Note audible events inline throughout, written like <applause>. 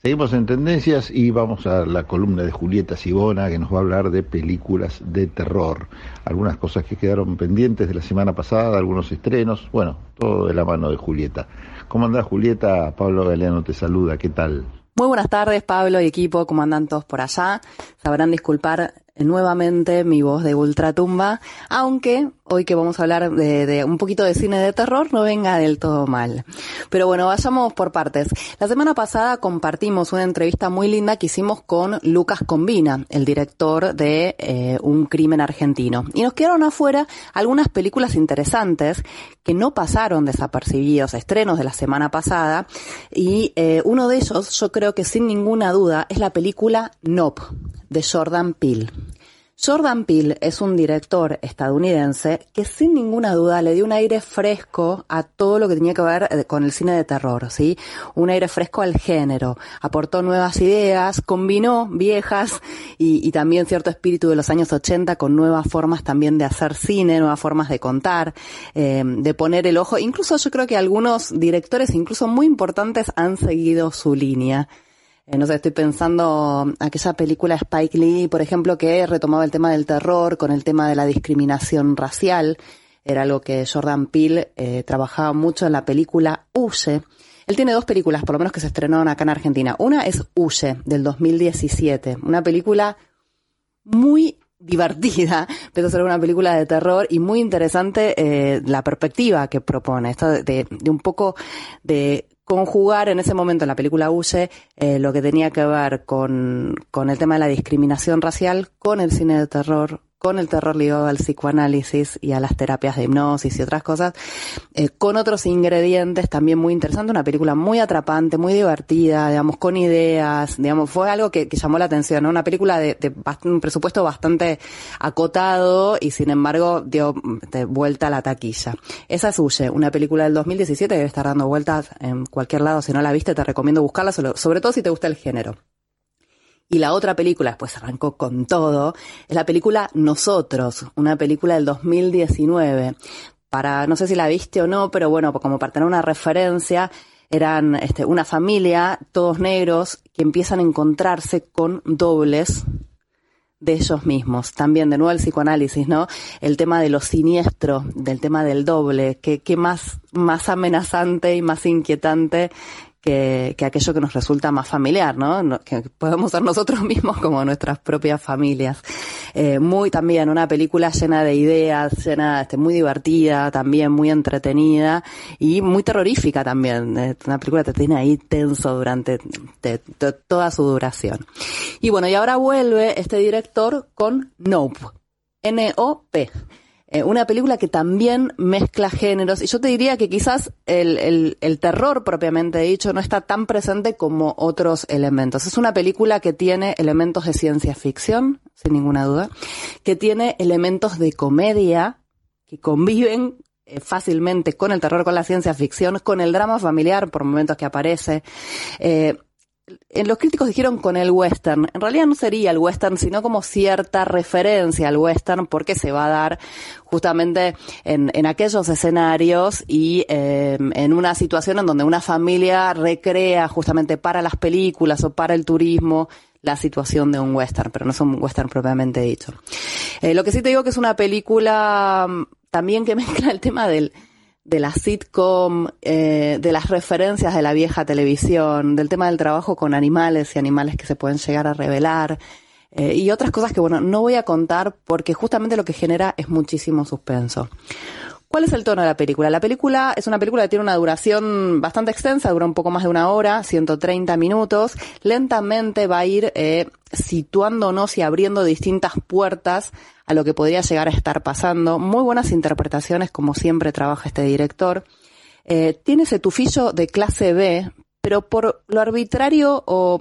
Seguimos en tendencias y vamos a la columna de Julieta Sibona que nos va a hablar de películas de terror. Algunas cosas que quedaron pendientes de la semana pasada, algunos estrenos, bueno, todo de la mano de Julieta. ¿Cómo andás Julieta? Pablo Galeano te saluda, ¿qué tal? Muy buenas tardes Pablo y equipo, ¿cómo andan todos por allá? Sabrán disculpar nuevamente mi voz de ultratumba, aunque hoy que vamos a hablar de, un poquito de cine de terror no venga del todo mal. Pero bueno, vayamos por partes. La semana pasada compartimos una entrevista muy linda que hicimos con Lucas Combina, el director de eh, Un crimen argentino. Y nos quedaron afuera algunas películas interesantes que no pasaron desapercibidos, estrenos de la semana pasada. Y eh, uno de ellos, yo creo que sin ninguna duda, es la película Nope de Jordan Peele. Jordan Peele es un director estadounidense que sin ninguna duda le dio un aire fresco a todo lo que tenía que ver eh, con el cine de terror, ¿sí? Un aire fresco al género. Aportó nuevas ideas, combinó viejas y, también cierto espíritu de los años 80 con nuevas formas también de hacer cine, nuevas formas de contar, eh, de poner el ojo. Incluso yo creo que algunos directores, incluso muy importantes, han seguido su línea. Eh, no sé, estoy pensando aquella película Spike Lee, por ejemplo, que retomaba el tema del terror con el tema de la discriminación racial. Era algo que Jordan Peele eh, trabajaba mucho en la película Huye. Él tiene dos películas, por lo menos que se estrenaron acá en Argentina. Una es Huye, del 2017. Una película muy divertida, <laughs> pero ser una película de terror y muy interesante eh, la perspectiva que propone, esto de, un poco de conjugar en ese momento en la película Huye eh, lo que tenía que ver con, con el tema de la discriminación racial con el cine de terror, con el terror ligado al psicoanálisis y a las terapias de hipnosis y otras cosas, eh, con otros ingredientes también muy interesantes, una película muy atrapante, muy divertida, digamos, con ideas, digamos, fue algo que, llamó la atención. Una película de, un presupuesto bastante acotado y sin embargo dio de vuelta a la taquilla. Esa es Huye, una película del 2017 debe estar dando vueltas en cualquier lado, si no la viste te recomiendo buscarla, sobre todo si te gusta el género. Y la otra película, después arrancó con todo, es la película Nosotros, una película del 2019. Para, no sé si la viste o no, pero bueno, como para tener una referencia, eran este, una familia, todos negros, que empiezan a encontrarse con dobles de ellos mismos. También, de nuevo, el psicoanálisis, ¿no? El tema de lo siniestro, del tema del doble, que, que más, más amenazante y más inquietante que, aquello que nos resulta más familiar, ¿no? Que podemos ser nosotros <laughs> mismos como nuestras propias familias. Eh, muy también una película llena de ideas, llena, este, muy divertida, también muy entretenida y muy terrorífica también. Una película que te tiene ahí tenso durante toda su duración. Y bueno, y ahora vuelve este director con Nope. N-O-P. Eh, una película que también mezcla géneros y yo te diría que quizás el, el, terror propiamente dicho no está tan presente como otros elementos. Es una película que tiene elementos de ciencia ficción, sin ninguna duda, que tiene elementos de comedia que conviven eh, fácilmente con el terror, con la ciencia ficción, con el drama familiar por momentos que aparece. Eh, los críticos dijeron con el western. En realidad no sería el western, sino como cierta referencia al western, porque se va a dar justamente en, en aquellos escenarios y em, en una situación en donde una familia recrea justamente para las películas o para el turismo la situación de un western, pero no es un western propiamente dicho. Eh, lo que sí te digo que es una película mm, también que <laughs> mezcla el tema del, de la sitcom, eh, de las referencias de la vieja televisión, del tema del trabajo con animales y animales que se pueden llegar a revelar, eh, y otras cosas que, bueno, no voy a contar porque justamente lo que genera es muchísimo suspenso. ¿Cuál es el tono de la película? La película es una película que tiene una duración bastante extensa, dura un poco más de una hora, 130 minutos. Lentamente va a ir eh, situándonos y abriendo distintas puertas a lo que podría llegar a estar pasando. Muy buenas interpretaciones, como siempre trabaja este director. Eh, tiene ese tufillo de clase B, pero por lo arbitrario o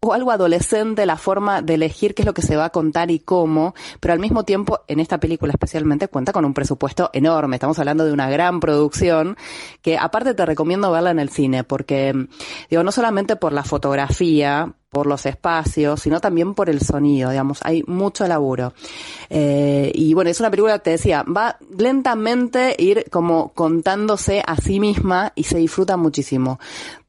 o algo adolescente la forma de elegir qué es lo que se va a contar y cómo, pero al mismo tiempo en esta película especialmente cuenta con un presupuesto enorme. Estamos hablando de una gran producción que aparte te recomiendo verla en el cine porque digo no solamente por la fotografía, por los espacios, sino también por el sonido, digamos, hay mucho laburo. Eh, y bueno, es una película te decía, va lentamente ir como contándose a sí misma y se disfruta muchísimo.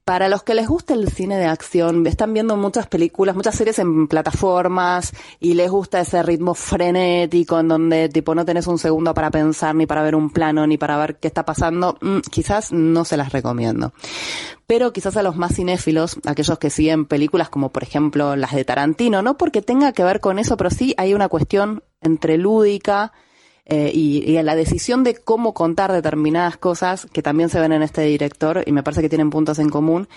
Para los que les gusta el cine de acción, están viendo muchas películas, muchas series en plataformas y les gusta ese ritmo frenético en donde tipo no tenés un segundo para pensar ni para ver un plano ni para ver qué está pasando, mm, quizás no se las recomiendo. Pero quizás a los más cinéfilos, aquellos que siguen películas como por ejemplo las de Tarantino, no porque tenga que ver con eso, pero sí hay una cuestión entre lúdica, eh, y, y la decisión de cómo contar determinadas cosas que también se ven en este director y me parece que tienen puntos en común.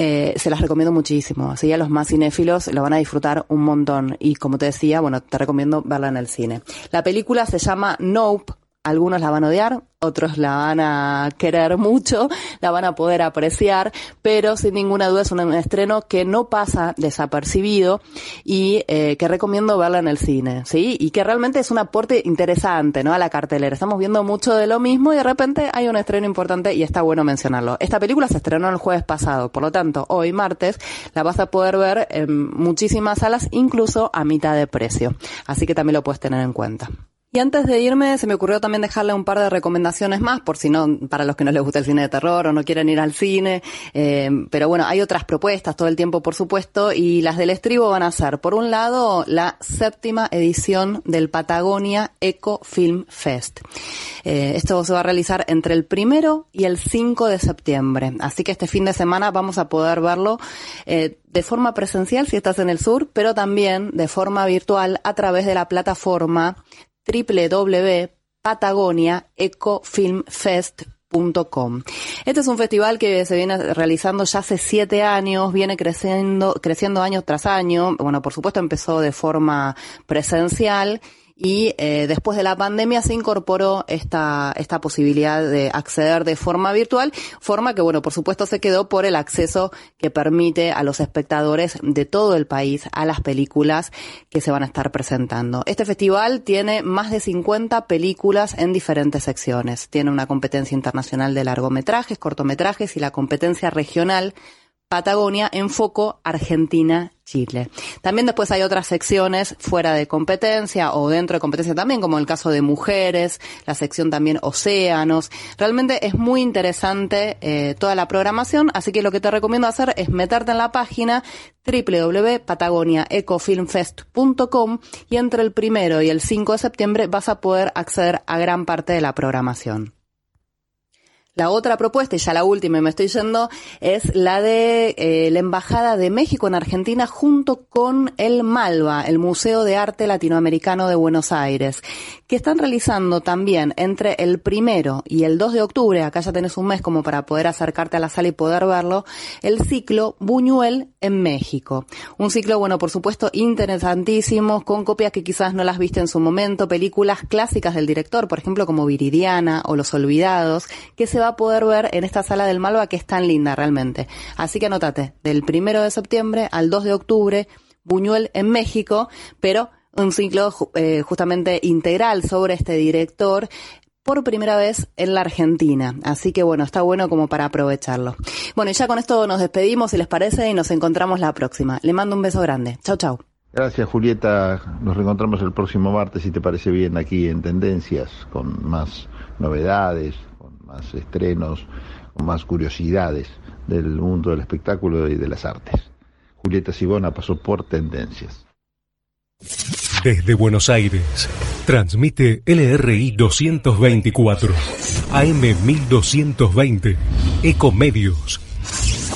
Eh, se las recomiendo muchísimo. Así a los más cinéfilos lo van a disfrutar un montón. Y como te decía, bueno, te recomiendo verla en el cine. La película se llama Nope. Algunos la van a odiar, otros la van a querer mucho, la van a poder apreciar, pero sin ninguna duda es un estreno que no pasa desapercibido y eh, que recomiendo verla en el cine, ¿sí? Y que realmente es un aporte interesante, ¿no? A la cartelera. Estamos viendo mucho de lo mismo y de repente hay un estreno importante y está bueno mencionarlo. Esta película se estrenó el jueves pasado, por lo tanto, hoy martes la vas a poder ver en muchísimas salas, incluso a mitad de precio. Así que también lo puedes tener en cuenta. Y antes de irme, se me ocurrió también dejarle un par de recomendaciones más, por si no, para los que no les gusta el cine de terror o no quieren ir al cine. Eh, pero bueno, hay otras propuestas todo el tiempo, por supuesto, y las del estribo van a ser, por un lado, la séptima edición del Patagonia Eco Film Fest. Eh, esto se va a realizar entre el primero y el 5 de septiembre. Así que este fin de semana vamos a poder verlo eh, de forma presencial si estás en el sur, pero también de forma virtual a través de la plataforma www.patagoniaecofilmfest.com. Este es un festival que se viene realizando ya hace siete años, viene creciendo, creciendo año tras año. Bueno, por supuesto empezó de forma presencial y eh, después de la pandemia se incorporó esta, esta posibilidad de acceder de forma virtual, forma que, bueno, por supuesto se quedó por el acceso que permite a los espectadores de todo el país a las películas que se van a estar presentando. Este festival tiene más de 50 películas en diferentes secciones. Tiene una competencia internacional de largometrajes, cortometrajes y la competencia regional Patagonia, Enfoco, Argentina, Chile. También después hay otras secciones fuera de competencia o dentro de competencia también, como el caso de mujeres, la sección también océanos. Realmente es muy interesante eh, toda la programación, así que lo que te recomiendo hacer es meterte en la página www.patagoniaecofilmfest.com y entre el primero y el 5 de septiembre vas a poder acceder a gran parte de la programación. La otra propuesta, y ya la última, y me estoy yendo, es la de eh, la Embajada de México en Argentina junto con el Malva, el Museo de Arte Latinoamericano de Buenos Aires, que están realizando también entre el primero y el 2 de octubre, acá ya tenés un mes como para poder acercarte a la sala y poder verlo, el ciclo Buñuel en México. Un ciclo, bueno, por supuesto, interesantísimo, con copias que quizás no las viste en su momento, películas clásicas del director, por ejemplo, como Viridiana o Los Olvidados, que se a poder ver en esta sala del Malva que es tan linda realmente. Así que anótate, del primero de septiembre al 2 de octubre, Buñuel en México, pero un ciclo eh, justamente integral sobre este director por primera vez en la Argentina. Así que bueno, está bueno como para aprovecharlo. Bueno, y ya con esto nos despedimos, si les parece, y nos encontramos la próxima. Le mando un beso grande. Chau, chau. Gracias, Julieta. Nos reencontramos el próximo martes, si te parece bien, aquí en Tendencias, con más novedades, más estrenos, más curiosidades del mundo del espectáculo y de las artes. Julieta Sibona pasó por Tendencias. Desde Buenos Aires, transmite LRI 224, AM 1220, Ecomedios